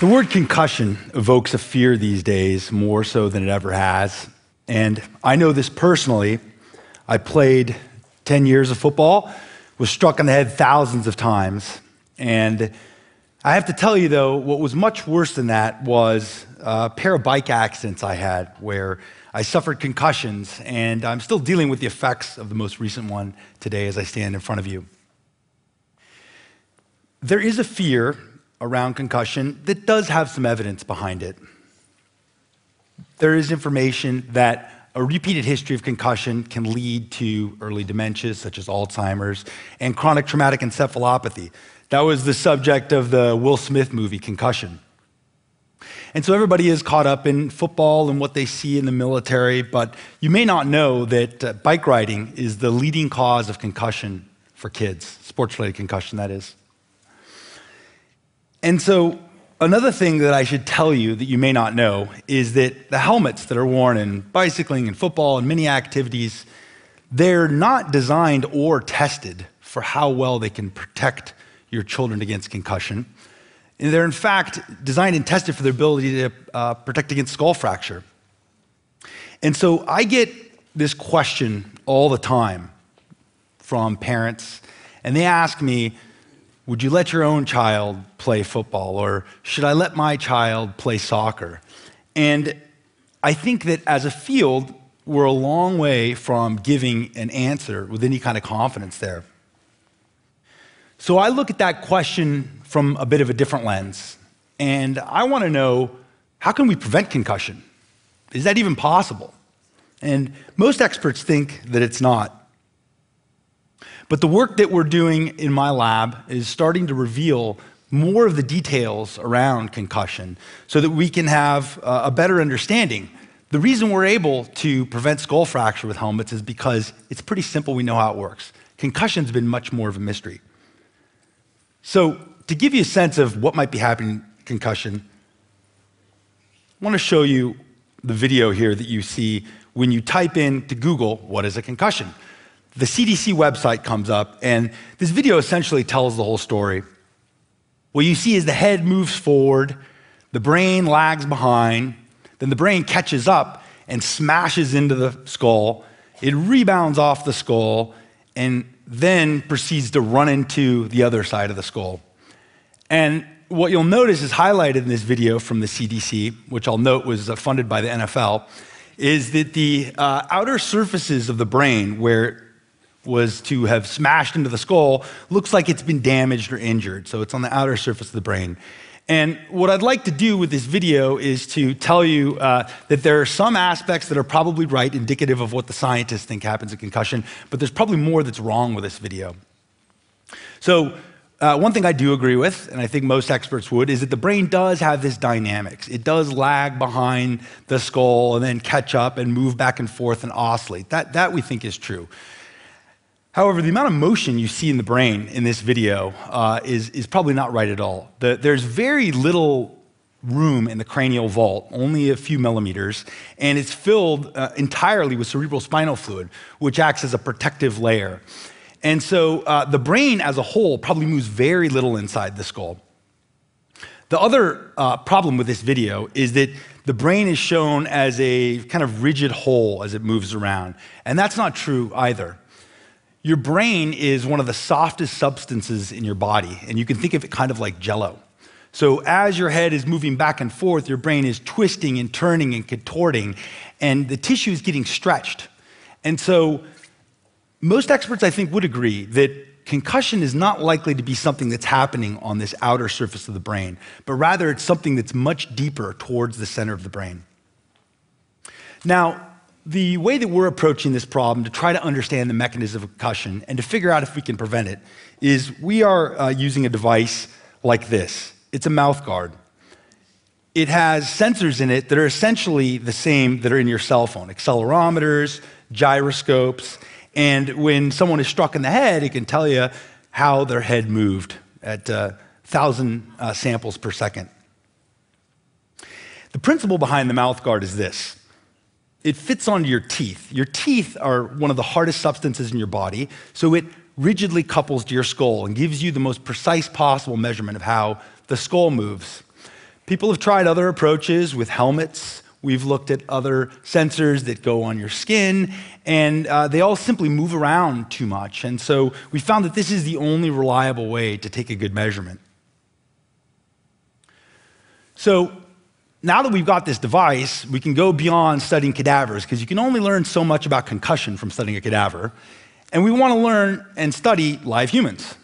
The word concussion evokes a fear these days more so than it ever has. And I know this personally. I played 10 years of football, was struck on the head thousands of times. And I have to tell you, though, what was much worse than that was a pair of bike accidents I had where I suffered concussions, and I'm still dealing with the effects of the most recent one today as I stand in front of you. There is a fear around concussion that does have some evidence behind it. There is information that a repeated history of concussion can lead to early dementias, such as Alzheimer's, and chronic traumatic encephalopathy. That was the subject of the Will Smith movie, Concussion. And so everybody is caught up in football and what they see in the military, but you may not know that uh, bike riding is the leading cause of concussion for kids, sports related concussion, that is. And so, another thing that I should tell you that you may not know is that the helmets that are worn in bicycling and football and many activities, they're not designed or tested for how well they can protect your children against concussion. And they're, in fact, designed and tested for their ability to uh, protect against skull fracture. And so I get this question all the time from parents, and they ask me, would you let your own child play football? Or should I let my child play soccer? And I think that as a field, we're a long way from giving an answer with any kind of confidence there. So I look at that question from a bit of a different lens. And I want to know how can we prevent concussion? Is that even possible? And most experts think that it's not. But the work that we're doing in my lab is starting to reveal more of the details around concussion so that we can have uh, a better understanding. The reason we're able to prevent skull fracture with helmets is because it's pretty simple, we know how it works. Concussion's been much more of a mystery. So, to give you a sense of what might be happening in concussion, I want to show you the video here that you see when you type in to Google, what is a concussion? The CDC website comes up, and this video essentially tells the whole story. What you see is the head moves forward, the brain lags behind, then the brain catches up and smashes into the skull. It rebounds off the skull and then proceeds to run into the other side of the skull. And what you'll notice is highlighted in this video from the CDC, which I'll note was uh, funded by the NFL, is that the uh, outer surfaces of the brain, where was to have smashed into the skull looks like it's been damaged or injured. So it's on the outer surface of the brain. And what I'd like to do with this video is to tell you uh, that there are some aspects that are probably right, indicative of what the scientists think happens in concussion, but there's probably more that's wrong with this video. So, uh, one thing I do agree with, and I think most experts would, is that the brain does have this dynamics. It does lag behind the skull and then catch up and move back and forth and oscillate. That, that we think is true. However, the amount of motion you see in the brain in this video uh, is, is probably not right at all. The, there's very little room in the cranial vault, only a few millimeters, and it's filled uh, entirely with cerebral spinal fluid, which acts as a protective layer. And so uh, the brain as a whole probably moves very little inside the skull. The other uh, problem with this video is that the brain is shown as a kind of rigid whole as it moves around, and that's not true either. Your brain is one of the softest substances in your body, and you can think of it kind of like jello. So, as your head is moving back and forth, your brain is twisting and turning and contorting, and the tissue is getting stretched. And so, most experts, I think, would agree that concussion is not likely to be something that's happening on this outer surface of the brain, but rather it's something that's much deeper towards the center of the brain. Now, the way that we're approaching this problem to try to understand the mechanism of concussion and to figure out if we can prevent it is we are uh, using a device like this. It's a mouth guard. It has sensors in it that are essentially the same that are in your cell phone accelerometers, gyroscopes, and when someone is struck in the head, it can tell you how their head moved at uh, 1,000 uh, samples per second. The principle behind the mouth guard is this it fits onto your teeth. Your teeth are one of the hardest substances in your body, so it rigidly couples to your skull and gives you the most precise possible measurement of how the skull moves. People have tried other approaches with helmets. We've looked at other sensors that go on your skin, and uh, they all simply move around too much. And so we found that this is the only reliable way to take a good measurement. So now that we've got this device, we can go beyond studying cadavers because you can only learn so much about concussion from studying a cadaver. And we want to learn and study live humans.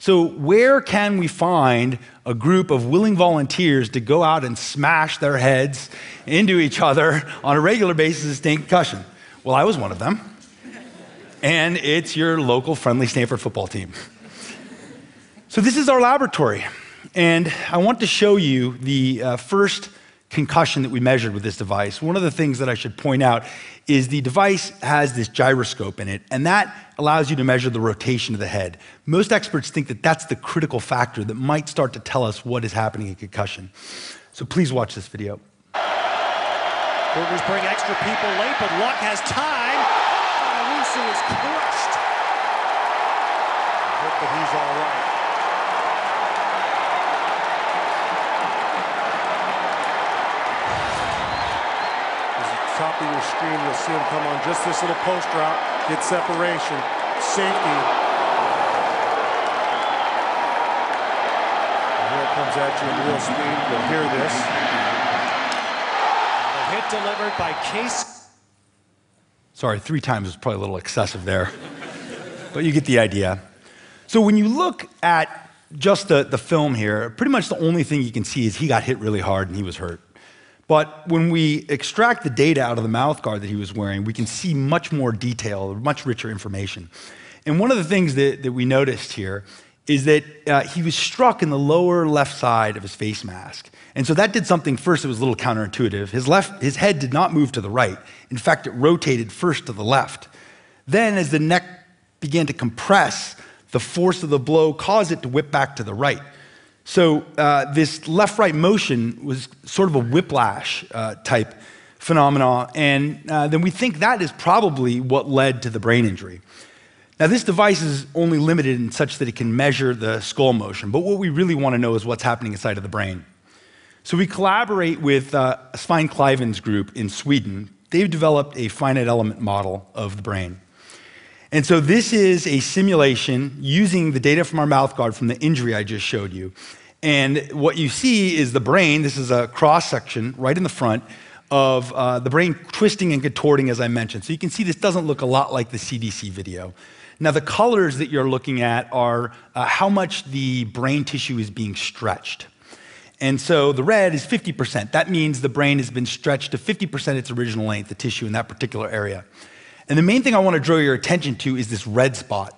So, where can we find a group of willing volunteers to go out and smash their heads into each other on a regular basis sustain concussion? Well, I was one of them. And it's your local friendly Stanford football team. So, this is our laboratory. And I want to show you the uh, first concussion that we measured with this device. One of the things that I should point out is the device has this gyroscope in it, and that allows you to measure the rotation of the head. Most experts think that that's the critical factor that might start to tell us what is happening in concussion. So please watch this video. Burgers bring extra people late, but Luck has time. Oh, Lucy is crushed. I hope that he's all right. Top of your screen, you'll see him come on just this little post out, get separation, safety. And here it comes at you in real speed. You'll hear this. A hit delivered by Case. Sorry, three times is probably a little excessive there, but you get the idea. So when you look at just the, the film here, pretty much the only thing you can see is he got hit really hard and he was hurt. But when we extract the data out of the mouth guard that he was wearing, we can see much more detail, much richer information. And one of the things that, that we noticed here is that uh, he was struck in the lower left side of his face mask. And so that did something first that was a little counterintuitive. His, left, his head did not move to the right. In fact, it rotated first to the left. Then, as the neck began to compress, the force of the blow caused it to whip back to the right. So uh, this left-right motion was sort of a whiplash uh, type phenomenon. and uh, then we think that is probably what led to the brain injury. Now, this device is only limited in such that it can measure the skull motion, but what we really want to know is what's happening inside of the brain. So we collaborate with uh, Svein Kleiven's group in Sweden. They've developed a finite element model of the brain. And so this is a simulation using the data from our mouth guard from the injury I just showed you. And what you see is the brain, this is a cross section right in the front of uh, the brain twisting and contorting, as I mentioned. So you can see this doesn't look a lot like the CDC video. Now, the colors that you're looking at are uh, how much the brain tissue is being stretched. And so the red is 50%. That means the brain has been stretched to 50% its original length, the tissue in that particular area. And the main thing I want to draw your attention to is this red spot.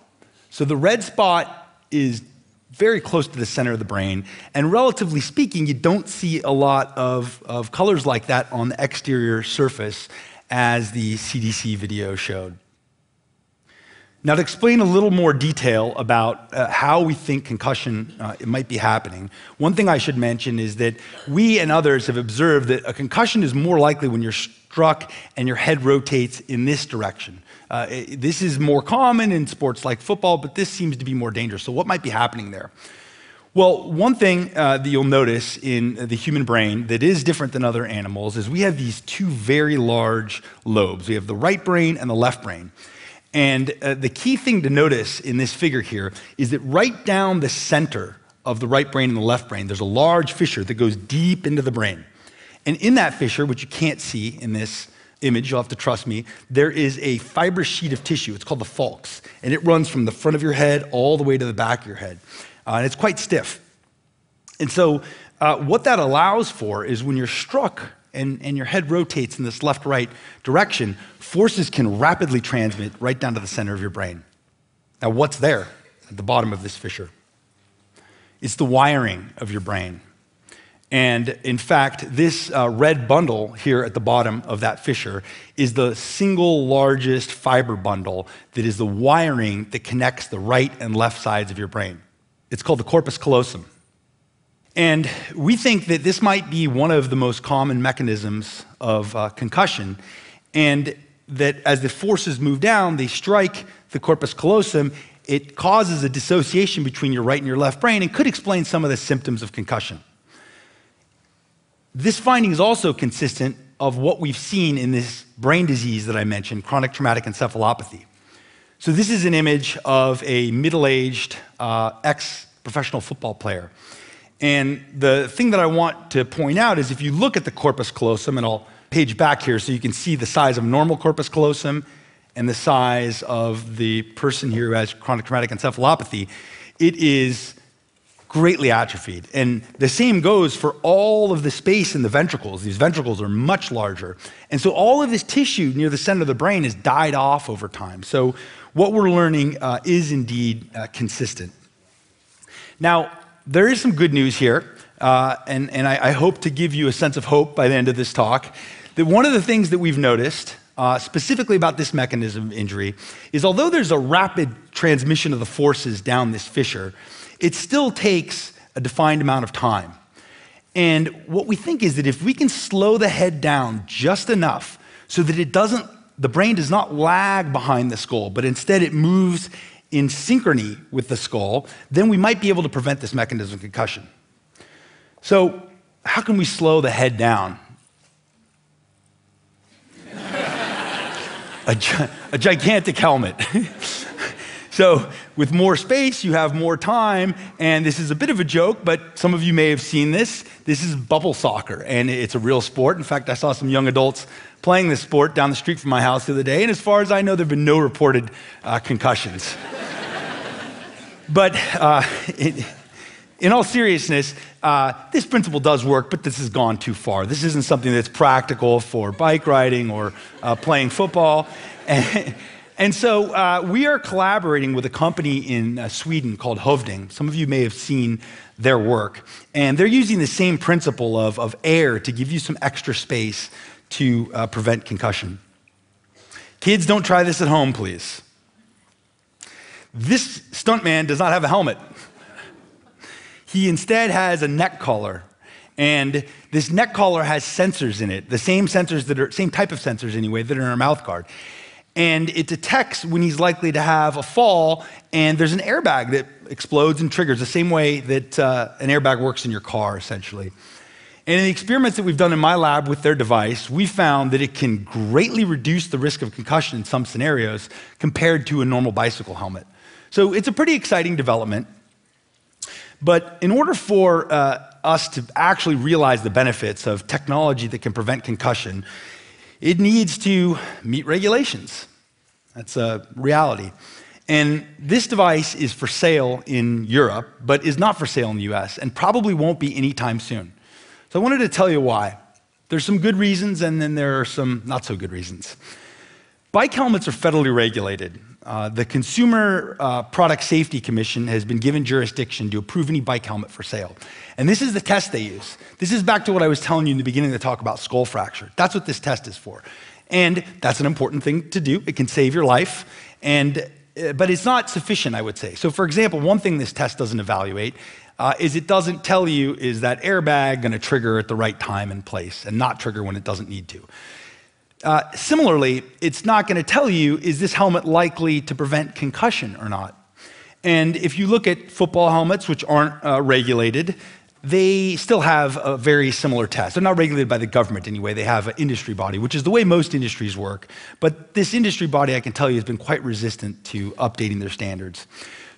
So the red spot is very close to the center of the brain. And relatively speaking, you don't see a lot of, of colors like that on the exterior surface as the CDC video showed. Now, to explain a little more detail about uh, how we think concussion uh, it might be happening, one thing I should mention is that we and others have observed that a concussion is more likely when you're struck and your head rotates in this direction. Uh, it, this is more common in sports like football, but this seems to be more dangerous. So, what might be happening there? Well, one thing uh, that you'll notice in the human brain that is different than other animals is we have these two very large lobes. We have the right brain and the left brain. And uh, the key thing to notice in this figure here is that right down the center of the right brain and the left brain, there's a large fissure that goes deep into the brain. And in that fissure, which you can't see in this image, you'll have to trust me, there is a fibrous sheet of tissue. It's called the falx. And it runs from the front of your head all the way to the back of your head. Uh, and it's quite stiff. And so, uh, what that allows for is when you're struck and, and your head rotates in this left right direction, forces can rapidly transmit right down to the center of your brain. Now, what's there at the bottom of this fissure? It's the wiring of your brain. And in fact, this uh, red bundle here at the bottom of that fissure is the single largest fiber bundle that is the wiring that connects the right and left sides of your brain. It's called the corpus callosum. And we think that this might be one of the most common mechanisms of uh, concussion, and that as the forces move down, they strike the corpus callosum. It causes a dissociation between your right and your left brain and could explain some of the symptoms of concussion. this finding is also consistent of what we've seen in this brain disease that I mentioned, chronic traumatic encephalopathy. So this is an image of a middle-aged uh, ex-professional football player. And the thing that I want to point out is if you look at the corpus callosum, and I'll page back here so you can see the size of normal corpus callosum and the size of the person here who has chronic traumatic encephalopathy, it is greatly atrophied. And the same goes for all of the space in the ventricles. These ventricles are much larger. And so all of this tissue near the center of the brain has died off over time. So what we're learning uh, is indeed uh, consistent. Now, there is some good news here, uh, and, and I, I, hope to give you a sense of hope by the end of this talk. That one of the things that we've noticed, uh, specifically about this mechanism of injury, is although there's a rapid transmission of the forces down this fissure, it still takes a defined amount of time. And what we think is that if we can slow the head down just enough so that it doesn't, the brain does not lag behind the skull, but instead it moves in synchrony with the skull, then we might be able to prevent this mechanism of concussion. So, how can we slow the head down? a, a gigantic helmet. So, with more space, you have more time. And this is a bit of a joke, but some of you may have seen this. This is bubble soccer, and it's a real sport. In fact, I saw some young adults playing this sport down the street from my house the other day. And as far as I know, there have been no reported uh, concussions. But uh, it, in all seriousness, uh, this principle does work, but this has gone too far. This isn't something that's practical for bike riding or uh, playing football. And, and so uh, we are collaborating with a company in uh, Sweden called Hovding. Some of you may have seen their work. And they're using the same principle of, of air to give you some extra space to uh, prevent concussion. Kids, don't try this at home, please. This stuntman does not have a helmet. He instead has a neck collar. And this neck collar has sensors in it, the same sensors that are, same type of sensors anyway, that are in our mouth guard and it detects when he's likely to have a fall, and there's an airbag that explodes and triggers the same way that uh, an airbag works in your car, essentially. And in the experiments that we've done in my lab with their device, we found that it can greatly reduce the risk of concussion in some scenarios compared to a normal bicycle helmet. So it's a pretty exciting development. But in order for uh, us to actually realize the benefits of technology that can prevent concussion, it needs to meet regulations. That's a reality. And this device is for sale in Europe, but is not for sale in the US, and probably won't be anytime soon. So I wanted to tell you why. There's some good reasons, and then there are some not so good reasons. Bike helmets are federally regulated. Uh, the Consumer uh, Product Safety Commission has been given jurisdiction to approve any bike helmet for sale. And this is the test they use. This is back to what I was telling you in the beginning of the talk about skull fracture. That's what this test is for. And that's an important thing to do. It can save your life. And, uh, but it's not sufficient, I would say. So, for example, one thing this test doesn't evaluate uh, is it doesn't tell you is that airbag going to trigger at the right time and place and not trigger when it doesn't need to. Uh, similarly, it's not going to tell you is this helmet likely to prevent concussion or not. And if you look at football helmets, which aren't uh, regulated, they still have a very similar test. They're not regulated by the government anyway. They have an industry body, which is the way most industries work. But this industry body, I can tell you, has been quite resistant to updating their standards.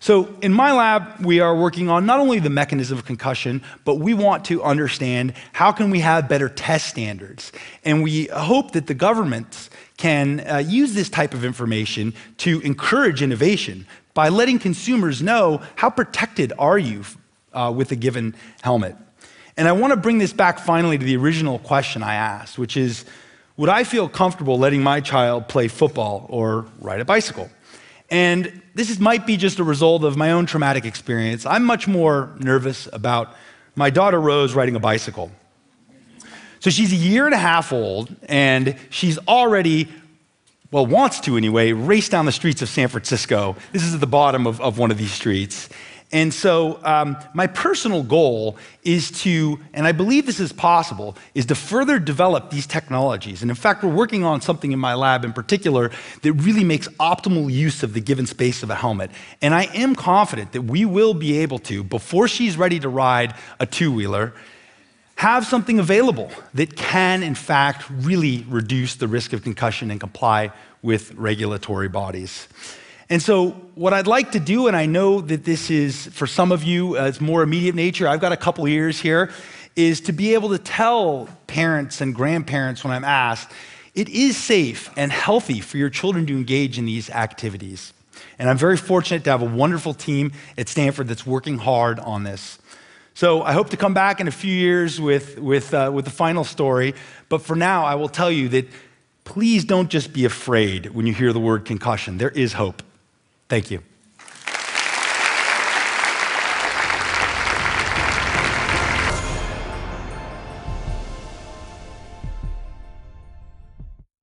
So in my lab, we are working on not only the mechanism of concussion, but we want to understand how can we have better test standards. And we hope that the governments can uh, use this type of information to encourage innovation by letting consumers know how protected are you uh, with a given helmet. And I want to bring this back finally to the original question I asked, which is, would I feel comfortable letting my child play football or ride a bicycle? And this is, might be just a result of my own traumatic experience. I'm much more nervous about my daughter Rose riding a bicycle. So she's a year and a half old, and she's already, well, wants to anyway, race down the streets of San Francisco. This is at the bottom of, of one of these streets. And so, um, my personal goal is to, and I believe this is possible, is to further develop these technologies. And in fact, we're working on something in my lab in particular that really makes optimal use of the given space of a helmet. And I am confident that we will be able to, before she's ready to ride a two wheeler, have something available that can, in fact, really reduce the risk of concussion and comply with regulatory bodies. And so, what I'd like to do, and I know that this is for some of you, uh, it's more immediate nature, I've got a couple years here, is to be able to tell parents and grandparents when I'm asked, it is safe and healthy for your children to engage in these activities. And I'm very fortunate to have a wonderful team at Stanford that's working hard on this. So I hope to come back in a few years with, with, uh, with the final story. But for now, I will tell you that please don't just be afraid when you hear the word concussion. There is hope. Thank you.